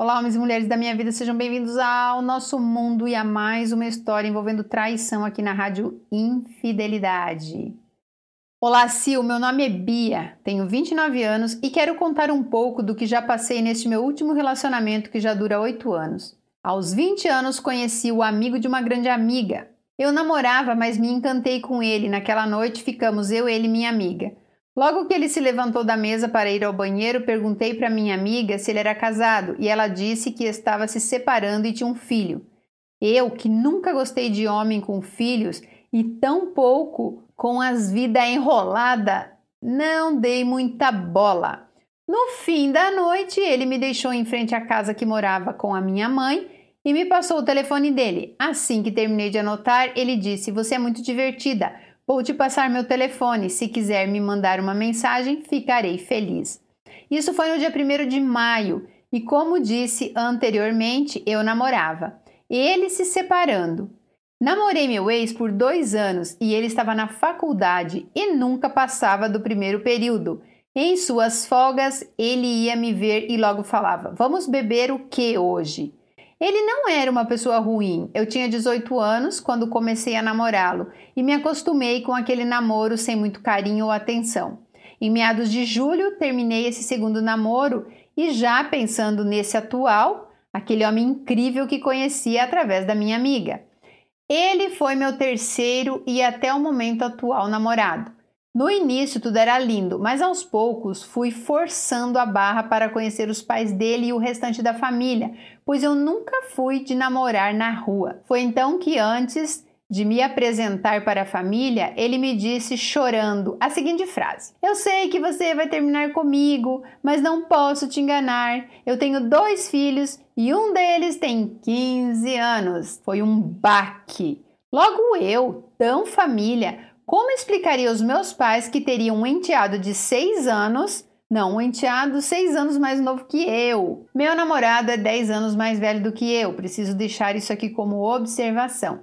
Olá, homens e mulheres da minha vida, sejam bem-vindos ao nosso mundo e a mais uma história envolvendo traição aqui na Rádio Infidelidade. Olá, Sil, meu nome é Bia, tenho 29 anos e quero contar um pouco do que já passei neste meu último relacionamento que já dura 8 anos. Aos 20 anos conheci o amigo de uma grande amiga. Eu namorava, mas me encantei com ele. Naquela noite ficamos eu, ele e minha amiga. Logo que ele se levantou da mesa para ir ao banheiro, perguntei para minha amiga se ele era casado e ela disse que estava se separando e tinha um filho. Eu, que nunca gostei de homem com filhos e tão pouco com as vidas enrolada, não dei muita bola. No fim da noite, ele me deixou em frente à casa que morava com a minha mãe e me passou o telefone dele. Assim que terminei de anotar, ele disse: Você é muito divertida. Vou te passar meu telefone. Se quiser me mandar uma mensagem, ficarei feliz. Isso foi no dia 1 de maio e, como disse anteriormente, eu namorava. Ele se separando. Namorei meu ex por dois anos e ele estava na faculdade e nunca passava do primeiro período. Em suas folgas, ele ia me ver e logo falava: Vamos beber o que hoje? Ele não era uma pessoa ruim. Eu tinha 18 anos quando comecei a namorá-lo e me acostumei com aquele namoro sem muito carinho ou atenção. Em meados de julho, terminei esse segundo namoro e já pensando nesse atual, aquele homem incrível que conheci através da minha amiga. Ele foi meu terceiro e até o momento atual namorado. No início tudo era lindo, mas aos poucos fui forçando a barra para conhecer os pais dele e o restante da família, pois eu nunca fui de namorar na rua. Foi então que antes de me apresentar para a família, ele me disse chorando a seguinte frase: Eu sei que você vai terminar comigo, mas não posso te enganar. Eu tenho dois filhos e um deles tem 15 anos. Foi um baque. Logo eu, tão família, como explicaria aos meus pais que teriam um enteado de 6 anos, não, um enteado 6 anos mais novo que eu? Meu namorado é 10 anos mais velho do que eu, preciso deixar isso aqui como observação.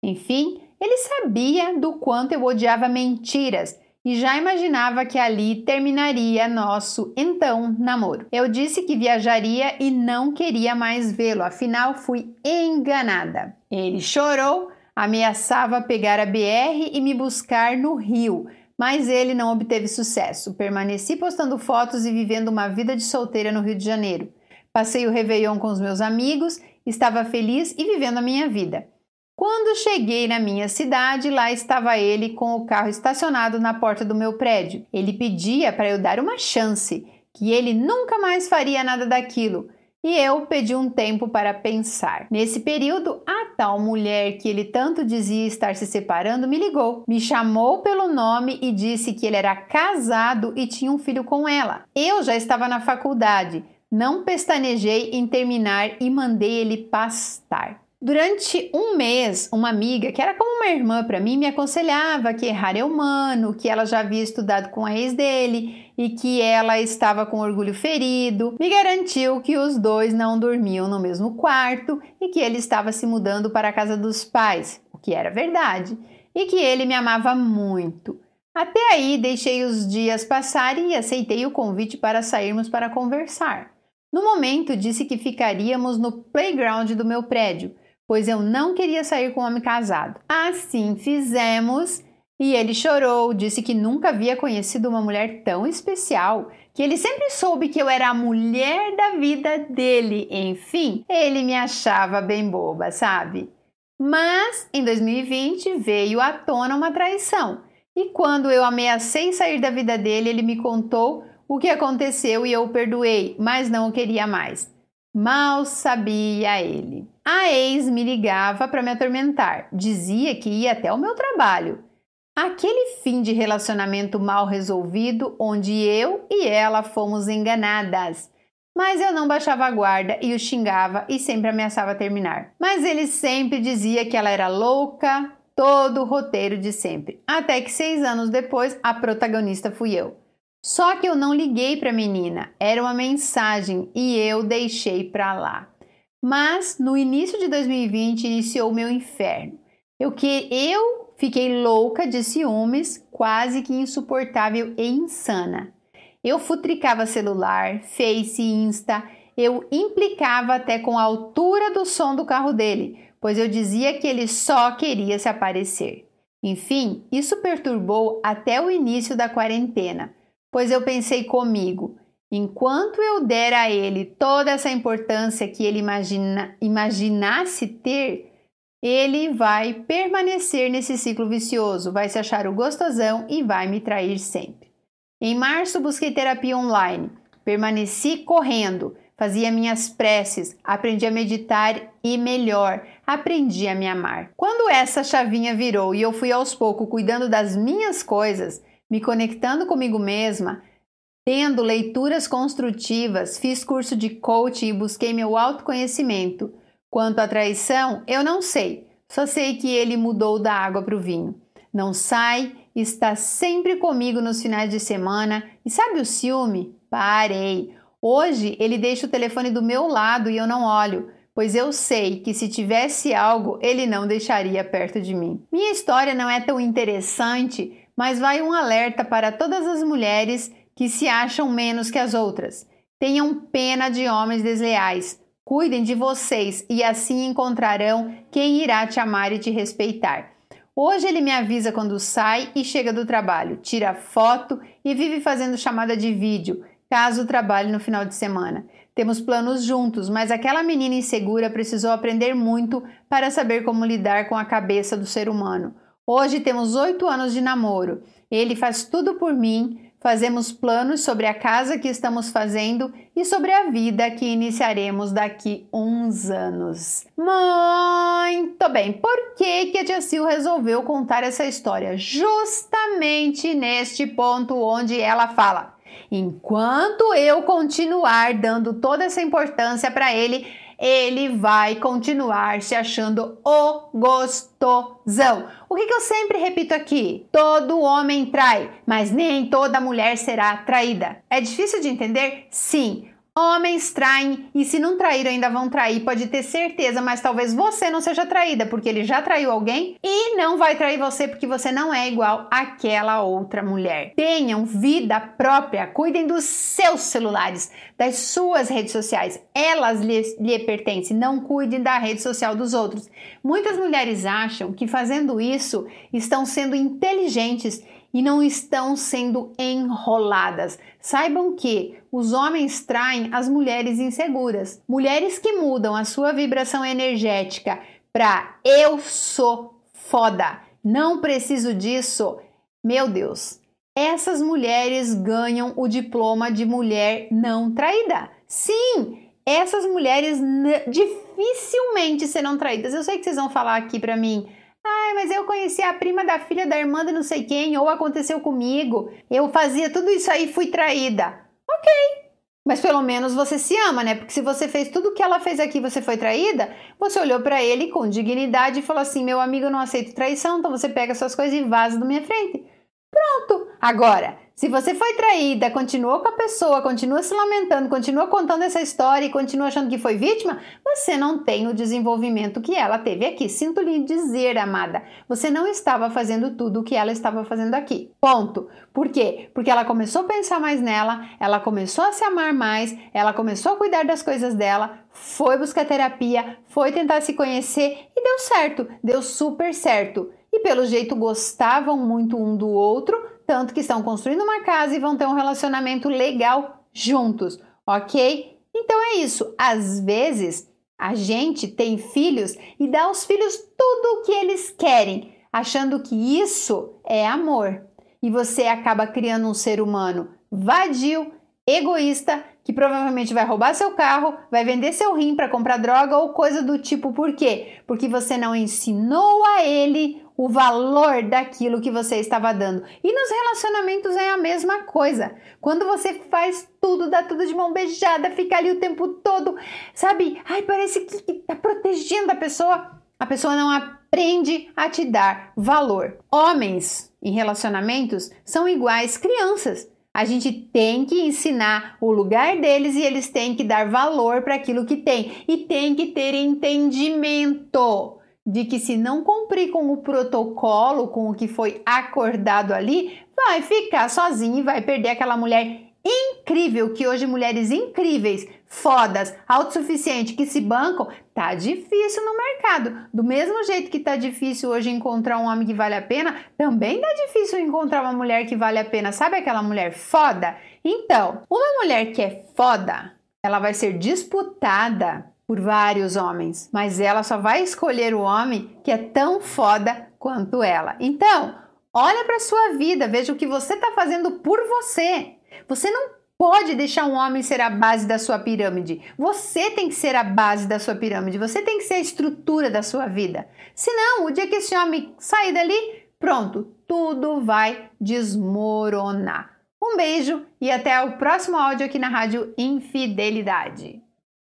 Enfim, ele sabia do quanto eu odiava mentiras e já imaginava que ali terminaria nosso então namoro. Eu disse que viajaria e não queria mais vê-lo, afinal fui enganada. Ele chorou Ameaçava pegar a BR e me buscar no Rio, mas ele não obteve sucesso. Permaneci postando fotos e vivendo uma vida de solteira no Rio de Janeiro. Passei o Réveillon com os meus amigos, estava feliz e vivendo a minha vida. Quando cheguei na minha cidade, lá estava ele com o carro estacionado na porta do meu prédio. Ele pedia para eu dar uma chance, que ele nunca mais faria nada daquilo e eu pedi um tempo para pensar. Nesse período, a tal mulher que ele tanto dizia estar se separando me ligou, me chamou pelo nome e disse que ele era casado e tinha um filho com ela. Eu já estava na faculdade, não pestanejei em terminar e mandei ele pastar. Durante um mês, uma amiga, que era como uma irmã para mim, me aconselhava que errar é humano, que ela já havia estudado com a ex dele e que ela estava com orgulho ferido. Me garantiu que os dois não dormiam no mesmo quarto e que ele estava se mudando para a casa dos pais, o que era verdade, e que ele me amava muito. Até aí deixei os dias passarem e aceitei o convite para sairmos para conversar. No momento, disse que ficaríamos no playground do meu prédio pois eu não queria sair com um homem casado. Assim fizemos e ele chorou, disse que nunca havia conhecido uma mulher tão especial, que ele sempre soube que eu era a mulher da vida dele. Enfim, ele me achava bem boba, sabe? Mas em 2020 veio à tona uma traição. E quando eu ameacei sair da vida dele, ele me contou o que aconteceu e eu o perdoei, mas não o queria mais. Mal sabia ele. A ex me ligava para me atormentar, dizia que ia até o meu trabalho. Aquele fim de relacionamento mal resolvido onde eu e ela fomos enganadas. Mas eu não baixava a guarda e o xingava e sempre ameaçava terminar. Mas ele sempre dizia que ela era louca, todo o roteiro de sempre. Até que seis anos depois, a protagonista fui eu. Só que eu não liguei para a menina, era uma mensagem e eu deixei para lá. Mas no início de 2020 iniciou o meu inferno. Eu que eu fiquei louca de ciúmes, quase que insuportável e insana. Eu futricava celular, Face, Insta, eu implicava até com a altura do som do carro dele, pois eu dizia que ele só queria se aparecer. Enfim, isso perturbou até o início da quarentena, pois eu pensei comigo: enquanto eu der a ele toda essa importância que ele imagina, imaginasse ter, ele vai permanecer nesse ciclo vicioso, vai se achar o gostosão e vai me trair sempre. Em março, busquei terapia online, permaneci correndo, fazia minhas preces, aprendi a meditar e, melhor, aprendi a me amar. Quando essa chavinha virou e eu fui aos poucos cuidando das minhas coisas, me conectando comigo mesma, tendo leituras construtivas, fiz curso de coaching e busquei meu autoconhecimento. Quanto à traição, eu não sei, só sei que ele mudou da água para o vinho. Não sai, está sempre comigo nos finais de semana e sabe o ciúme? Parei. Hoje ele deixa o telefone do meu lado e eu não olho, pois eu sei que se tivesse algo, ele não deixaria perto de mim. Minha história não é tão interessante, mas vai um alerta para todas as mulheres que se acham menos que as outras. Tenham pena de homens desleais. Cuidem de vocês e assim encontrarão quem irá te amar e te respeitar. Hoje ele me avisa quando sai e chega do trabalho, tira foto e vive fazendo chamada de vídeo caso trabalhe no final de semana. Temos planos juntos, mas aquela menina insegura precisou aprender muito para saber como lidar com a cabeça do ser humano. Hoje temos oito anos de namoro. Ele faz tudo por mim, fazemos planos sobre a casa que estamos fazendo e sobre a vida que iniciaremos daqui uns anos. Muito bem, por que, que a tia Sil resolveu contar essa história? Justamente neste ponto onde ela fala. Enquanto eu continuar dando toda essa importância para ele, ele vai continuar se achando o gostosão. O que, que, eu sempre repito aqui? Todo homem trai, mas nem toda mulher será traída. É difícil de entender? Sim. Homens traem e se não trair ainda vão trair, pode ter certeza, mas talvez você não seja traída porque ele já traiu alguém e não vai trair você porque você não é igual àquela outra mulher. Tenham vida própria, cuidem dos seus celulares, das suas redes sociais. Elas lhe, lhe pertencem, não cuidem da rede social dos outros. Muitas mulheres acham que fazendo isso estão sendo inteligentes e não estão sendo enroladas. Saibam que os homens traem as mulheres inseguras. Mulheres que mudam a sua vibração energética para eu sou foda, não preciso disso. Meu Deus, essas mulheres ganham o diploma de mulher não traída. Sim, essas mulheres dificilmente serão traídas. Eu sei que vocês vão falar aqui para mim, Ai, mas eu conheci a prima da filha da irmã de não sei quem, ou aconteceu comigo. Eu fazia tudo isso aí fui traída. Ok. Mas pelo menos você se ama, né? Porque se você fez tudo o que ela fez aqui você foi traída, você olhou para ele com dignidade e falou assim: meu amigo, eu não aceito traição, então você pega suas coisas e vaza da minha frente. Pronto. Agora, se você foi traída, continuou com a pessoa, continua se lamentando, continua contando essa história e continua achando que foi vítima, você não tem o desenvolvimento que ela teve aqui. Sinto lhe dizer, amada, você não estava fazendo tudo o que ela estava fazendo aqui. Ponto. Por quê? Porque ela começou a pensar mais nela, ela começou a se amar mais, ela começou a cuidar das coisas dela, foi buscar terapia, foi tentar se conhecer e deu certo, deu super certo. E pelo jeito gostavam muito um do outro tanto que estão construindo uma casa e vão ter um relacionamento legal juntos, ok? Então é isso. Às vezes a gente tem filhos e dá aos filhos tudo o que eles querem, achando que isso é amor. E você acaba criando um ser humano vadio, egoísta, que provavelmente vai roubar seu carro, vai vender seu rim para comprar droga ou coisa do tipo. Por quê? Porque você não ensinou a ele o valor daquilo que você estava dando. E nos relacionamentos é a mesma coisa. Quando você faz tudo, dá tudo de mão beijada, fica ali o tempo todo, sabe? Ai, parece que tá protegendo a pessoa. A pessoa não aprende a te dar valor. Homens em relacionamentos são iguais crianças. A gente tem que ensinar o lugar deles e eles têm que dar valor para aquilo que tem e tem que ter entendimento de que se não cumprir com o protocolo, com o que foi acordado ali, vai ficar sozinho e vai perder aquela mulher incrível que hoje mulheres incríveis fodas, autossuficientes, que se bancam, tá difícil no mercado. Do mesmo jeito que tá difícil hoje encontrar um homem que vale a pena, também tá difícil encontrar uma mulher que vale a pena. Sabe aquela mulher foda? Então, uma mulher que é foda, ela vai ser disputada por vários homens, mas ela só vai escolher o homem que é tão foda quanto ela. Então, olha para sua vida, veja o que você está fazendo por você. Você não pode deixar um homem ser a base da sua pirâmide. Você tem que ser a base da sua pirâmide. Você tem que ser a estrutura da sua vida. Senão, o dia que esse homem sair dali, pronto, tudo vai desmoronar. Um beijo e até o próximo áudio aqui na Rádio Infidelidade.